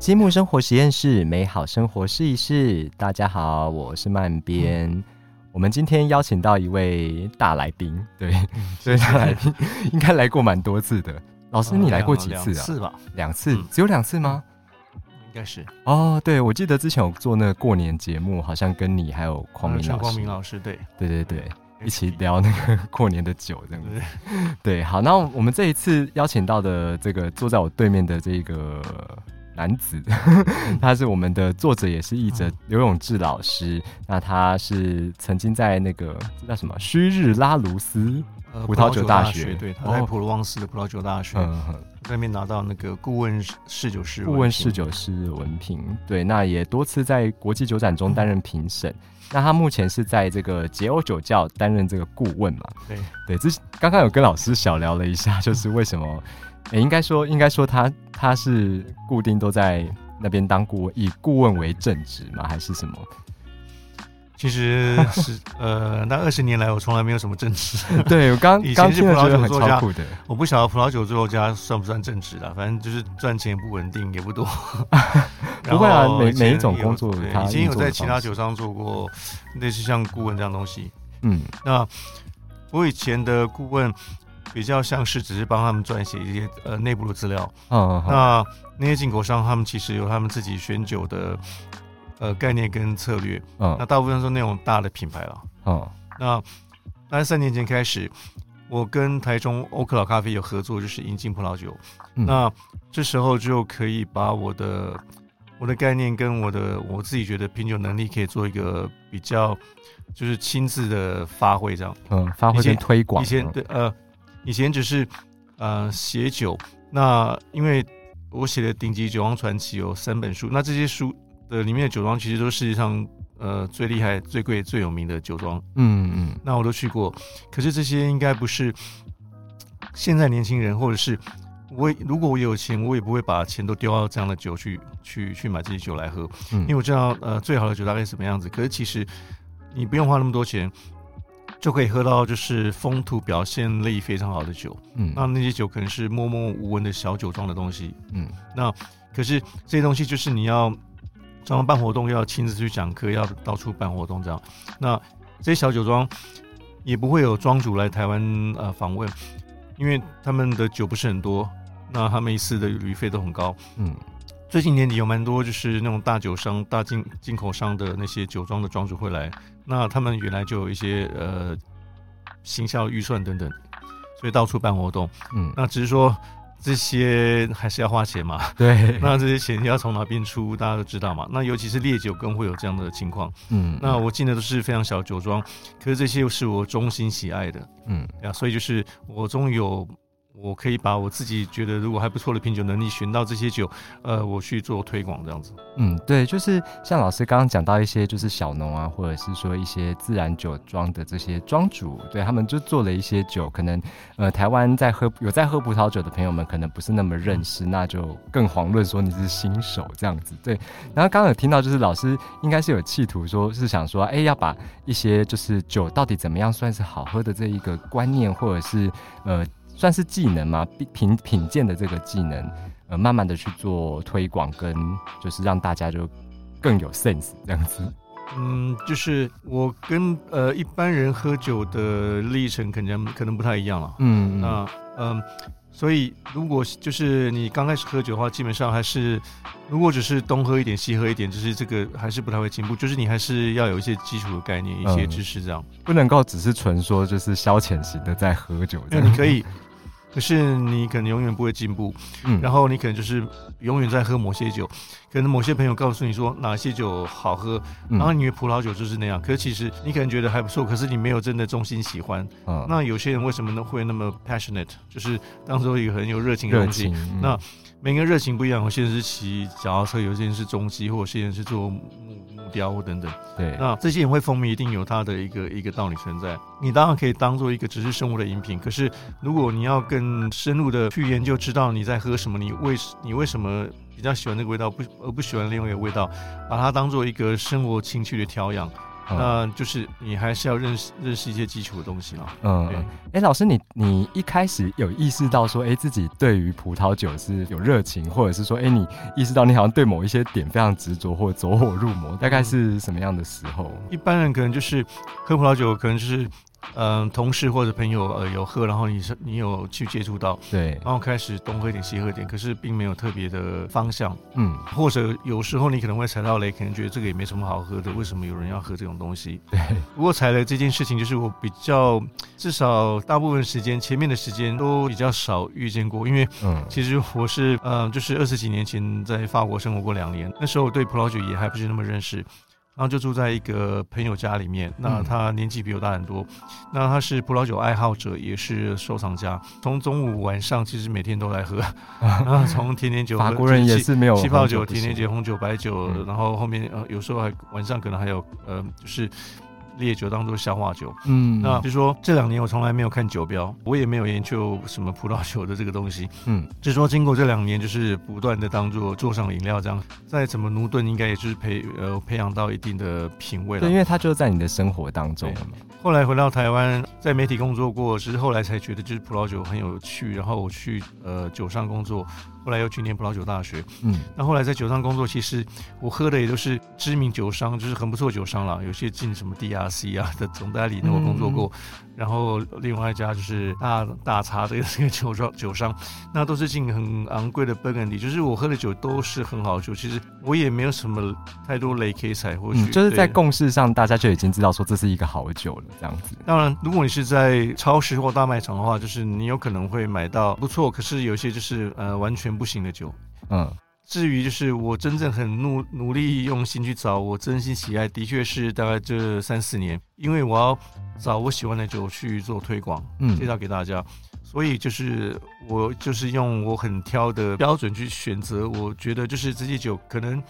积木生活实验室，美好生活试一试。大家好，我是曼边。我们今天邀请到一位大来宾，对，这位大来宾应该来过蛮多次的。老师，你来过几次啊？次吧？两次，只有两次吗？应该是。哦，对，我记得之前有做那个过年节目，好像跟你还有匡明老师，匡明老师，对，对对对，一起聊那个过年的酒，这样子。对，好，那我们这一次邀请到的这个坐在我对面的这个。男子，他是我们的作者，也是译者刘永志老师。那他是曾经在那个叫什么虚日拉鲁斯葡萄酒大学，对，他在普罗旺斯的葡萄酒大学，在那边拿到那个顾问侍酒师顾问侍酒师文凭。对，那也多次在国际酒展中担任评审。那他目前是在这个杰欧酒窖担任这个顾问嘛？对，对，这刚刚有跟老师小聊了一下，就是为什么。也应该说，应该说他他是固定都在那边当顾问，以顾问为正职吗？还是什么？其实是呃，那二十年来我从来没有什么正职。对我刚 以前是葡萄酒作家，我不晓得葡萄酒作家算不算正职啊？反正就是赚钱不稳定，也不多。不会啊，每每一种工作，以前有在其他酒商做过类似像顾问这样东西。嗯，那我以前的顾问。比较像是只是帮他们撰写一些呃内部的资料，嗯，那那些进口商他们其实有他们自己选酒的呃概念跟策略，嗯，那大部分是那种大的品牌了，嗯，那那三年前开始，我跟台中欧克老咖啡有合作，就是引进葡萄酒，那这时候就可以把我的我的概念跟我的我自己觉得品酒能力可以做一个比较，就是亲自的发挥这样，嗯，发挥跟推广，以前对呃。以前只是，呃，写酒。那因为我写的顶级酒庄传奇有三本书，那这些书的里面的酒庄其实都是世界上呃最厉害、最贵、最有名的酒庄。嗯嗯。那我都去过，可是这些应该不是现在年轻人，或者是我如果我有钱，我也不会把钱都丢到这样的酒去去去买这些酒来喝。嗯。因为我知道呃最好的酒大概是什么样子。可是其实你不用花那么多钱。就可以喝到就是风土表现力非常好的酒，嗯，那那些酒可能是默默无闻的小酒庄的东西，嗯，那可是这些东西就是你要常常办活动，要亲自去讲课，要到处办活动这样，那这些小酒庄也不会有庄主来台湾呃访问，因为他们的酒不是很多，那他们一次的旅费都很高，嗯。最近年底有蛮多就是那种大酒商、大进进口商的那些酒庄的庄主会来，那他们原来就有一些呃行销预算等等，所以到处办活动。嗯，那只是说这些还是要花钱嘛。对，那这些钱要从哪边出，大家都知道嘛。那尤其是烈酒更会有这样的情况。嗯，那我进的都是非常小酒庄，可是这些又是我衷心喜爱的。嗯，呀，所以就是我终于有。我可以把我自己觉得如果还不错的品酒能力寻到这些酒，呃，我去做推广这样子。嗯，对，就是像老师刚刚讲到一些，就是小农啊，或者是说一些自然酒庄的这些庄主，对他们就做了一些酒，可能呃，台湾在喝有在喝葡萄酒的朋友们可能不是那么认识，那就更遑论说你是新手这样子。对，然后刚刚有听到就是老师应该是有企图说是想说，哎，要把一些就是酒到底怎么样算是好喝的这一个观念，或者是呃。算是技能嘛？品品鉴的这个技能，呃，慢慢的去做推广，跟就是让大家就更有 sense 这样子。嗯，就是我跟呃一般人喝酒的历程，可能可能不太一样了。嗯，那嗯，所以如果就是你刚开始喝酒的话，基本上还是如果只是东喝一点西喝一点，就是这个还是不太会进步。就是你还是要有一些基础的概念，一些知识这样，不能够只是纯说就是消遣型的在喝酒。那你可以。可是你可能永远不会进步，嗯，然后你可能就是永远在喝某些酒，可能某些朋友告诉你说哪些酒好喝，然后你以为葡萄酒就是那样，可是其实你可能觉得还不错，可是你没有真的衷心喜欢，嗯，那有些人为什么呢？会那么 passionate，就是当做一个很有热情的东西，那每个热情不一样，有些人是骑脚踏车，有些人是中机，或者有些人是做。雕等等，对，那这些也会风靡，一定有它的一个一个道理存在。你当然可以当做一个只是生物的饮品，可是如果你要更深入的去研究，知道你在喝什么，你为你为什么比较喜欢那个味道，不而不喜欢另外一个味道，把它当做一个生活情趣的调养，那就是你还是要认识认识一些基础的东西嘛。嗯，哎，老师，你你一开始有意识到说，哎，自己对于葡萄酒是有热情，或者是说，哎，你意识到你好像对某一些点非常执着，或者走火入魔，大概是什么样的时候？一般人可能就是喝葡萄酒，可能就是。嗯，同事或者朋友呃有喝，然后你是你有去接触到，对，然后开始东喝点西喝点，可是并没有特别的方向，嗯，或者有时候你可能会踩到雷，可能觉得这个也没什么好喝的，为什么有人要喝这种东西？对，不过踩雷这件事情，就是我比较至少大部分时间前面的时间都比较少遇见过，因为嗯，其实我是嗯，就是二十几年前在法国生活过两年，那时候对葡萄酒也还不是那么认识。然后就住在一个朋友家里面，那他年纪比我大很多，那他是葡萄酒爱好者，也是收藏家，从中午晚上其实每天都来喝，然后从甜甜酒，法国人也是没有气泡酒、甜甜酒、红酒、白酒，然后后面呃有时候还晚上可能还有呃就是。烈酒当做消化酒，嗯，那就说这两年我从来没有看酒标，我也没有研究什么葡萄酒的这个东西，嗯，就说经过这两年，就是不断的当做桌上饮料这样，再怎么奴顿，应该也就是培呃培养到一定的品味了。对，因为它就在你的生活当中了嘛。后来回到台湾，在媒体工作过，只是后来才觉得就是葡萄酒很有趣，然后我去呃酒商工作。后来又去念葡萄酒大学，嗯，那后来在酒商工作，其实我喝的也都是知名酒商，就是很不错酒商了，有些进什么 DRC 啊的总代理，那我工作过。然后另外一家就是大大茶的这个酒庄酒商，那都是进很昂贵的 Burgundy，就是我喝的酒都是很好酒。其实我也没有什么太多雷可以踩过去，就是在共识上大家就已经知道说这是一个好酒了这样子。当然，如果你是在超市或大卖场的话，就是你有可能会买到不错，可是有些就是呃完全不行的酒。嗯。至于就是我真正很努努力用心去找我真心喜爱，的确是大概这三四年，因为我要找我喜欢的酒去做推广，嗯，介绍给大家，所以就是我就是用我很挑的标准去选择，我觉得就是这些酒可能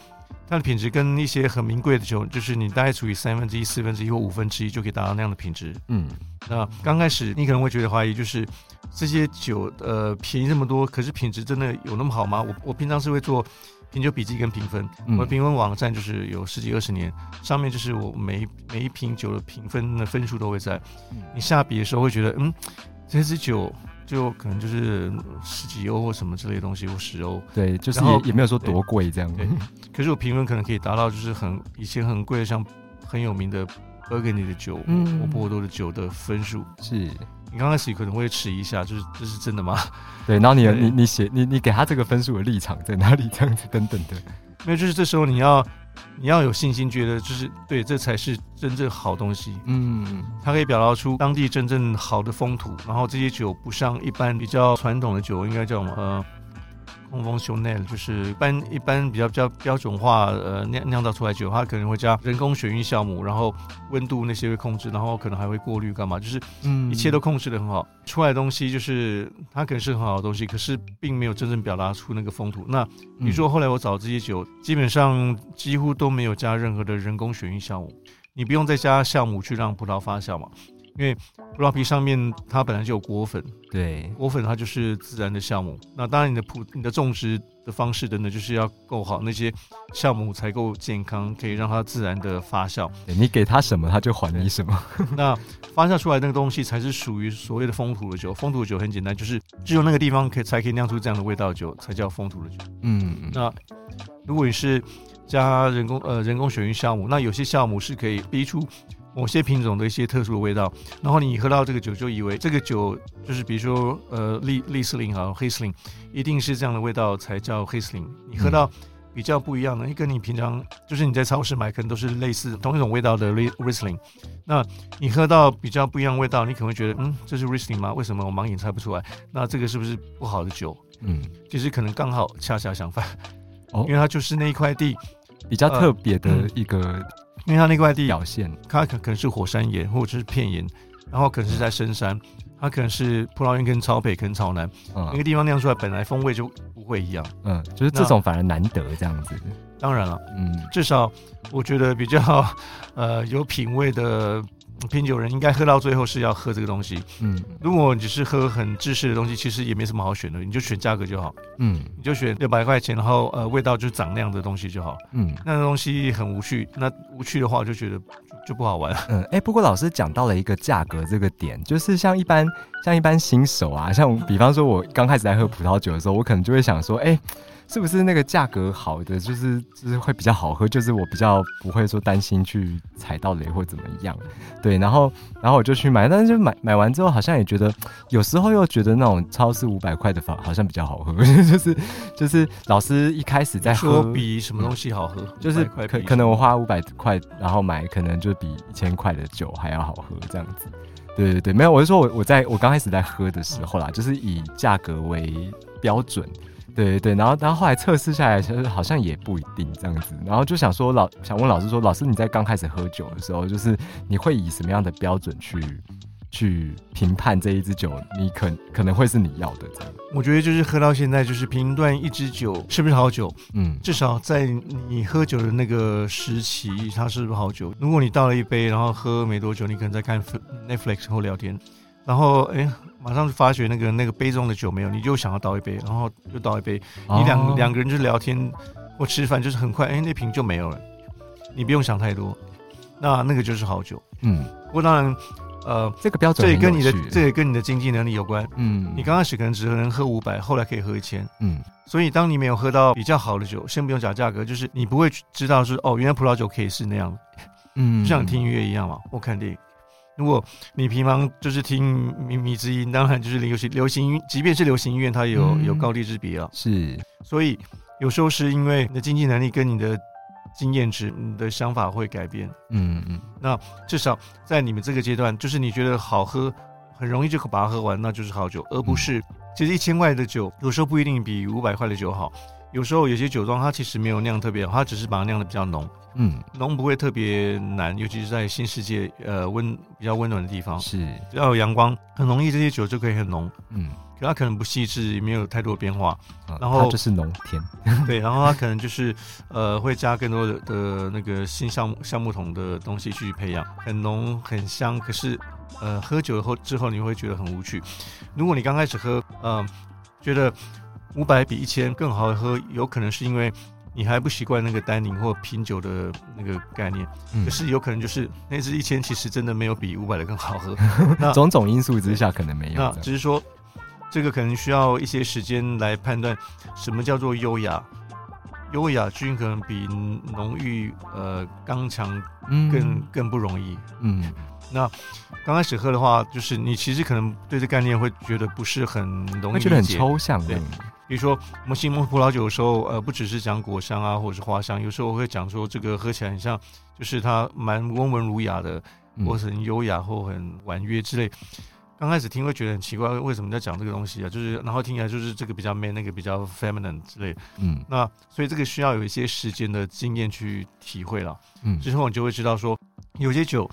它的品质跟一些很名贵的酒，就是你大概除以三分之一、四分之一或五分之一就可以达到那样的品质，嗯，那刚开始你可能会觉得怀疑，就是。这些酒呃便宜这么多，可是品质真的有那么好吗？我我平常是会做品酒笔记跟评分，我的评分网站就是有十几二十年，上面就是我每每一瓶酒的评分的分数都会在。你下笔的时候会觉得，嗯，这支酒就可能就是十几欧或什么之类的东西，或十欧。对，就是也也没有说多贵这样。对，可是我评分可能可以达到就是很以前很贵的，像很有名的 Burgundy 的酒，或波多的酒的分数是。你刚开始可能会迟疑一下，就是这是真的吗？对，然后你你你写你你给他这个分数的立场在哪里？这样子等等的，没有，就是这时候你要你要有信心，觉得就是对，这才是真正好东西。嗯，它可以表达出当地真正好的风土，然后这些酒不像一般比较传统的酒，应该叫什么？呃。控风雄内就是一般一般比较标准化，呃酿酿造出来酒，它可能会加人工选育酵母，然后温度那些会控制，然后可能还会过滤干嘛，就是嗯一切都控制的很好，出来的东西就是它可能是很好的东西，可是并没有真正表达出那个风土。那你说后来我找这些酒，基本上几乎都没有加任何的人工选育酵母，你不用再加酵母去让葡萄发酵嘛。因为葡萄皮上面它本来就有果粉，对，果粉它就是自然的酵母。那当然你的葡、你的种植的方式等等，就是要够好，那些酵母才够健康，可以让它自然的发酵。你给它什么，它就还你什么。那发酵出来那个东西才是属于所谓的风土的酒。风土的酒很简单，就是只有那个地方可以才可以酿出这样的味道酒，才叫风土的酒。嗯，那如果你是加人工呃人工选育酵母，那有些酵母是可以逼出。某些品种的一些特殊的味道，然后你喝到这个酒就以为这个酒就是比如说呃利利斯林啊黑斯林，一定是这样的味道才叫黑斯林。你喝到比较不一样的，跟你平常就是你在超市买可能都是类似同一种味道的 Riesling，那你喝到比较不一样味道，你可能会觉得嗯这是 Riesling 吗？为什么我盲眼猜不出来？那这个是不是不好的酒？嗯，其实可能刚好恰恰相反，哦，因为它就是那一块地比较特别的一个。因为它那块地表现，它可可能是火山岩或者是片岩，然后可能是在深山，它可能是葡萄园跟朝北跟朝南，那个地方酿出来本来风味就不会一样。嗯，就是这种反而难得这样子。当然了，嗯，至少我觉得比较呃有品味的品酒人应该喝到最后是要喝这个东西。嗯如果你只是喝很制式的东西，其实也没什么好选的，你就选价格就好，嗯你就选六百块钱，然后呃味道就长那样的东西就好。嗯那个东西很无趣，那无趣的话，我就觉得就就不好玩。嗯，哎、不过老师讲到了一个价格这个点，就是像一般像一般新手啊，像比方说我刚开始在喝葡萄酒的时候，我可能就会想说，哎、是不是那个价格好的，就是就是会比较好喝，就是我比较不会说担心去踩到雷或怎么样，对，然后然后我就去买，但是就买买完之后，好像也觉得有时候又觉得那种超市五百块的法好像比较好喝，就是就是老师一开始在喝说比什么东西好喝，就是500块比可可能我花五百块，然后买可能就比一千块的酒还要好喝这样子。对对对，没有，我是说我我在我刚开始在喝的时候啦，就是以价格为标准。对对对，然后然后后来测试下来，其实好像也不一定这样子。然后就想说老想问老师说，老师你在刚开始喝酒的时候，就是你会以什么样的标准去去评判这一支酒，你可可能会是你要的这样。我觉得就是喝到现在，就是评断一支酒是不是好酒，嗯至少在你喝酒的那个时期，它是不是好酒。如果你倒了一杯，然后喝没多久，你可能在看 Netflix 或聊天，然后哎，马上就发觉那个那个杯中的酒没有，你就想要倒一杯，然后又倒一杯，你两哦两个人就聊天或吃饭，就是很快，哎，那瓶就没有了，你不用想太多，那那个就是好酒。嗯，不过当然，呃，这个标准这也跟你的这也跟你的经济能力有关。嗯。你刚开始可能只能喝五百，后来可以喝一千。嗯。所以，当你没有喝到比较好的酒，先不用讲价格，就是你不会知道是哦，原来葡萄酒可以是那样，嗯。就像听音乐一样嘛，或看电影。如果你平常就是听靡靡之音，当然就是流行流行音，即便是流行音乐，它也有、嗯有高低之别啊。是所以有时候是因为你的经济能力跟你的经验值、你的想法会改变。嗯嗯那至少在你们这个阶段，就是你觉得好喝，很容易就把它喝完，那就是好酒，而不是其实一千块的酒有时候不一定比五百块的酒好。有时候有些酒庄它其实没有酿特别好，它只是把它酿的比较浓，嗯。浓不会特别难，尤其是在新世界呃温比较温暖的地方，是。只要有阳光，很容易这些酒就可以很浓。嗯，可它可能不细致，也没有太多变化，啊然后它就是农田，对，然后它可能就是呃会加更多的的那个新橡木橡木桶的东西去培养，很浓很香，可是呃喝酒后之后你会觉得很无趣。如果你刚开始喝，呃，觉得五百比一千更好喝，有可能是因为你还不习惯那个单宁或品酒的那个概念，嗯可是有可能就是那支一千其实真的没有比五百的更好喝。那种种因素之下可能没有那。只是说，这个可能需要一些时间来判断什么叫做优雅。优雅均可能比浓郁、呃刚强嗯更更不容易。嗯那刚开始喝的话，就是你其实可能对这概念会觉得不是很容易觉得很。抽象对的，比如说我们形容葡萄酒的时候，呃，不只是讲果香啊，或者是花香，有时候我会讲说这个喝起来很像，就是它蛮温文儒雅的，嗯或者很优雅或很婉约之类。刚开始听会觉得很奇怪，为什么在讲这个东西啊？就是然后听起来就是这个比较 man，那个比较 feminine 之类的。嗯那所以这个需要有一些时间的经验去体会了。嗯之后你就会知道说，有些酒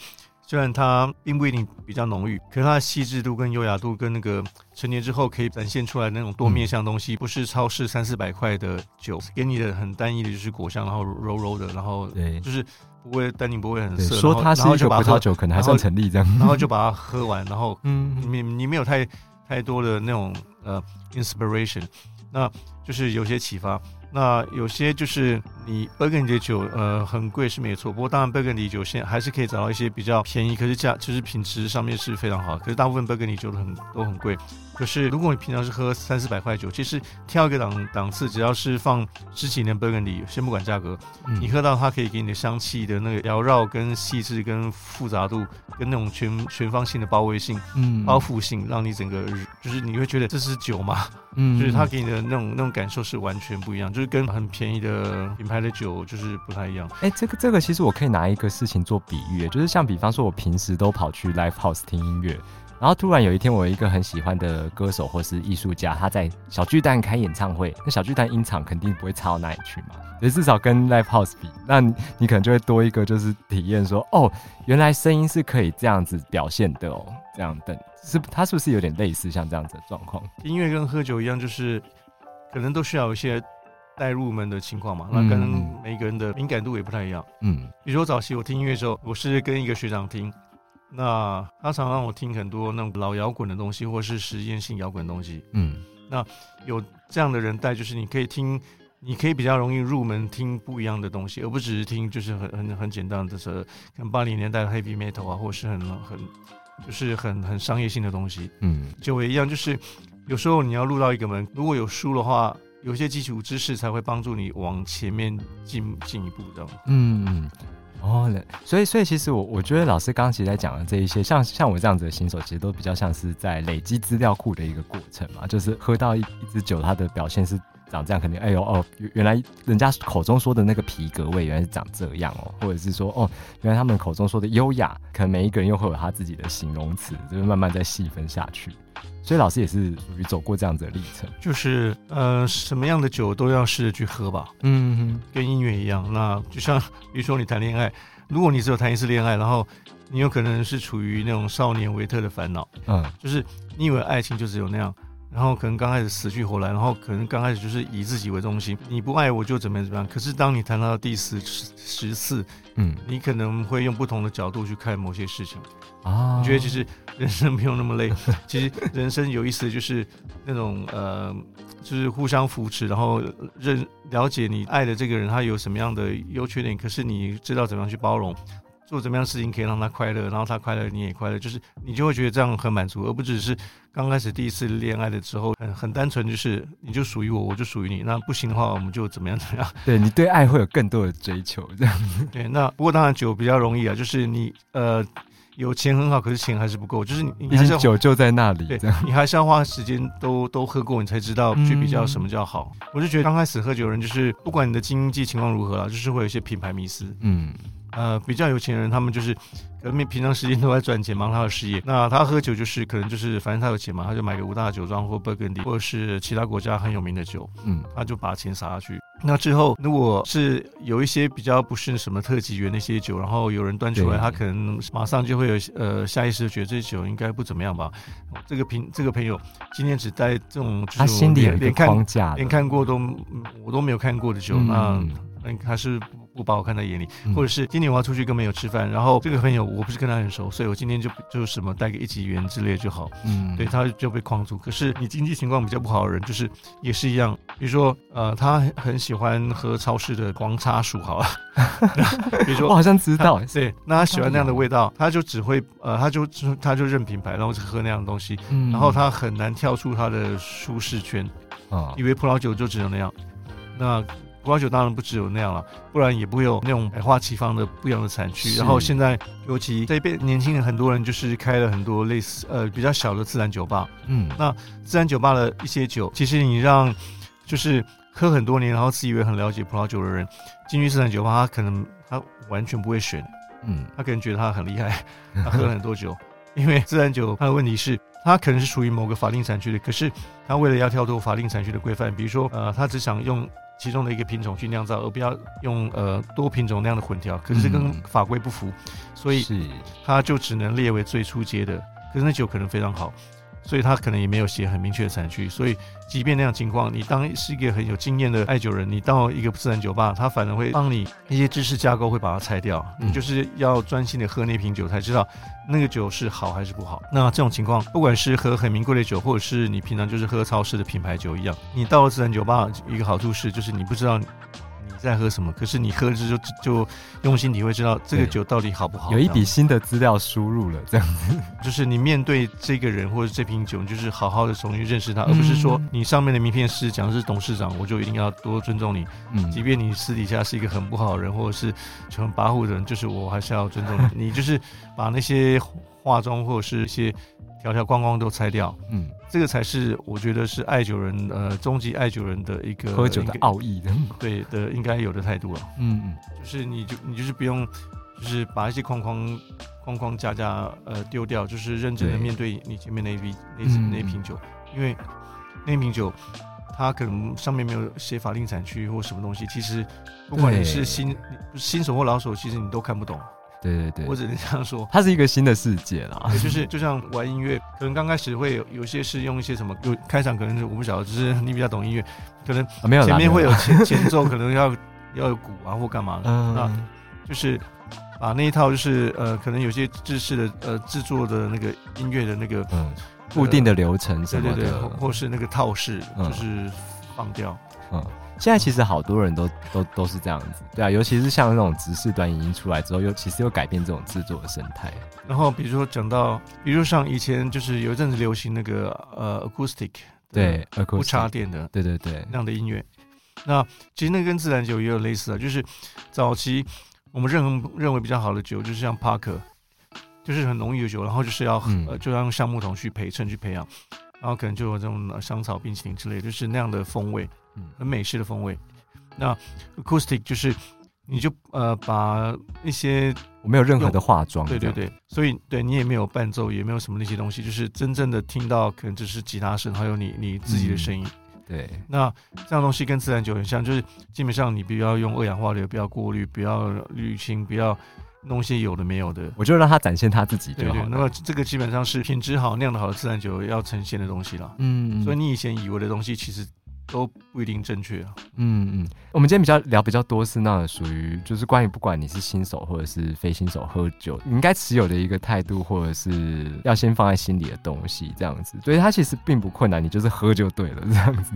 虽然它并不一定比较浓郁，可是它的细致度跟优雅度跟那个成年之后可以展现出来那种多面向东西，不是超市三四百块的酒给你的很单一的就是果香，然后柔柔的，然后对就是不会单宁不会很，涩，说它是一个葡萄酒，酒，可能还算成立这样。然后就把它喝完，然后嗯你你没有太太多的那种呃 inspiration，那就是有些启发。那有些就是你 Burgundy 的酒，呃，很贵是没错。不过当然 Burgundy 酒现在还是可以找到一些比较便宜，可是价就是品质上面是非常好。可是大部分 Burgundy 酒都很都很贵。可是如果你平常是喝三四百块酒，其实挑一个档档次，只要是放十几年 Burgundy，先不管价格，嗯你喝到它可以给你的香气的那个缭绕、跟细致、跟复杂度、跟那种全全方性的包围性。嗯包覆性，让你整个就是你会觉得这是酒嘛，嗯就是它给你的那种那种感受是完全不一样，就是跟很便宜的品牌的酒就是不太一样。哎、这个这个其实我可以拿一个事情做比喻，就是像比方说，我平时都跑去 live house 听音乐，然后突然有一天，我有一个很喜欢的歌手或是艺术家，他在小巨蛋开演唱会，那小巨蛋音场肯定不会差到哪里去嘛，所以至少跟 live house 比，那你你可能就会多一个就是体验说，哦，原来声音是可以这样子表现的哦，这样等是它是不是有点类似像这样子的状况？音乐跟喝酒一样，就是可能都需要一些带入门的情况嘛，嗯那跟每个人的敏感度也不太一样。嗯比如说早期我听音乐的时候，我是跟一个学长听，那他常让我听很多那种老摇滚的东西，或是实验性摇滚的东西。嗯，那有这样的人带，就是你可以听，你可以比较容易入门听不一样的东西，而不只是听就是很很很简单的，是跟八零年代的 heavy metal 啊，或是很很就是很很商业性的东西。嗯，就我一样，就是有时候你要入到一个门，如果有书的话，有些基础知识才会帮助你往前面进进一步的。嗯嗯，哦，所以所以其实我我觉得老师刚刚其实在讲的这一些，像像我这样子的新手，其实都比较像是在累积资料库的一个过程嘛，就是喝到一一支酒，它的表现是长这样，肯定哎呦哦，原原来人家口中说的那个皮革味原来是长这样哦，或者是说哦，原来他们口中说的优雅，可能每一个人又会有他自己的形容词，就是慢慢再细分下去。所以老师也是属于走过这样子的历程。就是呃，什么样的酒都要试着去喝吧，嗯跟音乐一样。那就像比如说你谈恋爱，如果你只有谈一次恋爱，然后你有可能是处于那种少年维特的烦恼，嗯就是你以为爱情就只有那样。然后可能刚开始死去活来，然后可能刚开始就是以自己为中心，你不爱我就怎么样怎么样。可是当你谈到第十十次，嗯你可能会用不同的角度去看某些事情。啊你觉得其实人生没有那么累，其实人生有意思的就是那种呃，就是互相扶持，然后认了解你爱的这个人他有什么样的优缺点，可是你知道怎么样去包容。做怎么样的事情可以让他快乐，然后他快乐，你也快乐，就是你就会觉得这样很满足，而不只是刚开始第一次恋爱的时候很很单纯，就是你就属于我，我就属于你。那不行的话，我们就怎么样怎么样。对你对爱会有更多的追求，这样子。对，那不过当然酒比较容易啊，就是你呃有钱很好，可是钱还是不够，就是你你还是要酒就在那里，对。你还是要花时间都都喝过，你才知道去比较什么叫好。我就觉得刚开始喝酒的人，就是不管你的经济情况如何啊，就是会有一些品牌迷思。嗯呃，比较有钱人，他们就是可能平常时间都在赚钱，忙他的事业。那他喝酒就是可能就是反正他有钱嘛，他就买个五大酒庄或 Burgundy，或者是其他国家很有名的酒，嗯他就把钱撒下去。那之后，如果是有一些比较不是什么特级园那些酒，然后有人端出来，他可能马上就会有呃下意识的觉得这酒应该不怎么样吧。这个朋这个朋友今天只带这种就是他心里有框架，连看过都嗯我都没有看过的酒，嗯那嗯他是不不把我看在眼里，嗯或者是今天我要出去跟朋友吃饭，然后这个朋友我不是跟他很熟，所以我今天就就什么带个一级元之类就好。嗯对，他就被框住。可是你经济情况比较不好的人，就是也是一样，比如说呃，他很很喜欢喝超市的黄茶薯，好了，比如说。我好像知道，对，那他喜欢那样的味道，他就只会呃，他就他就认品牌，然后就喝那样的东西，嗯然后他很难跳出他的舒适圈，啊以为葡萄酒就只能那样。那葡萄酒当然不只有那样了，不然也不会有那种百花齐放的不一样的产区。然后现在尤其这一辈年轻人，很多人就是开了很多类似呃比较小的自然酒吧。嗯那自然酒吧的一些酒，其实你让就是喝很多年，然后自以为很了解葡萄酒的人进去自然酒吧，他可能他完全不会选，嗯他可能觉得他很厉害，他喝了很多酒，因为自然酒它的问题是，它可能是属于某个法定产区的，可是他为了要跳脱法定产区的规范，比如说呃，他只想用其中的一个品种去酿造，而不要用呃多品种那样的混调，可是这跟嗯法规不符，所以是它就只能列为最初阶的，可是那酒可能非常好。所以他可能也没有写很明确的产区，所以即便那样情况，你当是一个很有经验的爱酒人，你到一个自然酒吧，他反而会帮你一些知识架构会把它拆掉，嗯你就是要专心的喝那瓶酒，才知道那个酒是好还是不好。那这种情况，不管是喝很名贵的酒，或者是你平常就是喝超市的品牌酒一样，你到了自然酒吧，一个好处是就是你不知道。你在喝什么？可是你喝着就就用心体会，知道这个酒到底好不好。有一笔新的资料输入了，这样子就是你面对这个人或者这瓶酒，你就是好好的重新认识他，嗯而不是说你上面的名片是讲是董事长，我就一定要多尊重你。嗯即便你私底下是一个很不好的人，或者是就很跋扈的人，就是我还是要尊重你。你就是把那些化妆或者是一些条条框框都拆掉，嗯，这个才是我觉得是爱酒人呃终极爱酒人的一个喝酒的奥义的，对的应该有的态度了。嗯嗯。就是你就你就是不用，就是把一些框框框框架架呃丢掉，就是认真的面对你前面那一瓶那嗯那一瓶酒，因为那瓶酒它可能上面没有写法定产区或什么东西，其实不管你是新你新手或老手，其实你都看不懂。对对对，我只能这样说。它是一个新的世界啦，就是就像玩音乐，可能刚开始会有有些是用一些什么，有开场可能是我不晓得，就是你比较懂音乐，可能啊没有前面会有前前奏，可能要要有鼓啊或干嘛的，嗯那就是把那一套就是呃，可能有些制式的呃制作的那个音乐的那个嗯，固定的流程什么对对对，或的，或是那个套式，嗯就是放掉。嗯。现在其实好多人都都都是这样子，对啊，尤其是像那种直视端影音出来之后，又其实又改变这种制作的生态。然后比如说讲到，比如像以前就是有一阵子流行那个呃 acoustic，对，不 acoustic 插电的对对对，那样的音乐。那其实那跟自然酒也有类似啊，就是早期我们认认为比较好的酒，就是像 Parker，，就是很浓郁的酒，然后就是要、嗯呃就要用橡木桶去陪衬去培养，然后可能就有这种呃香草冰淇淋之类，就是那样的风味，嗯很美式的风味。那 acoustic 就是你就呃把一些我没有任何的化妆，对对对，所以对你也没有伴奏，也没有什么那些东西，就是真正的听到可能只是吉他声，还有你你自己的声音。对，那这样东西跟自然酒很像，就是基本上你不要用二氧化硫，不要过滤，不要滤清，不要弄一些有的没有的。我就让它展现它自己对对，就好了。那么这个基本上是品质好、酿的好的自然酒要呈现的东西了。嗯，所以你以前以为的东西，其实都不一定正确。嗯嗯，我们今天比较聊比较多是那种属于就是关于不管你是新手或者是非新手喝酒，你应该持有的一个态度，或者是要先放在心里的东西，这样子。所以它其实并不困难，你就是喝就对了，这样子，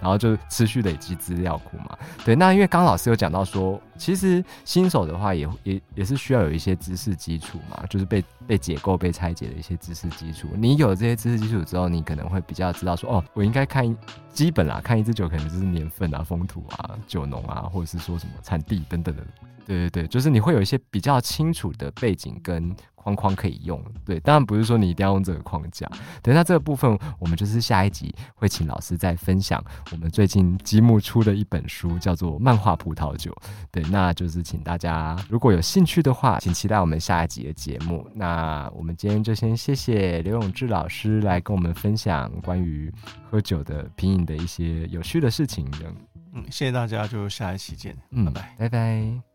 然后就持续累积资料库嘛。对，那因为刚老师有讲到说，其实新手的话也也也是需要有一些知识基础嘛，就是被被解构、被拆解的一些知识基础。你有了这些知识基础之后，你可能会比较知道说，哦，我应该看基本啦，看一支酒可能就是年份啊、风土啊、酒农啊，或者是说什么产地等等的。对对对，就是你会有一些比较清楚的背景跟框框可以用。对，当然不是说你一定要用这个框架。对，那这个部分我们就是下一集会请老师再分享我们最近积木出的一本书，叫做《漫画葡萄酒》。对，那就是请大家如果有兴趣的话，请期待我们下一集的节目。那我们今天就先谢谢刘永志老师来跟我们分享关于喝酒的品饮的一些有趣的事情。嗯，谢谢大家，就下一期见，嗯拜拜。拜拜。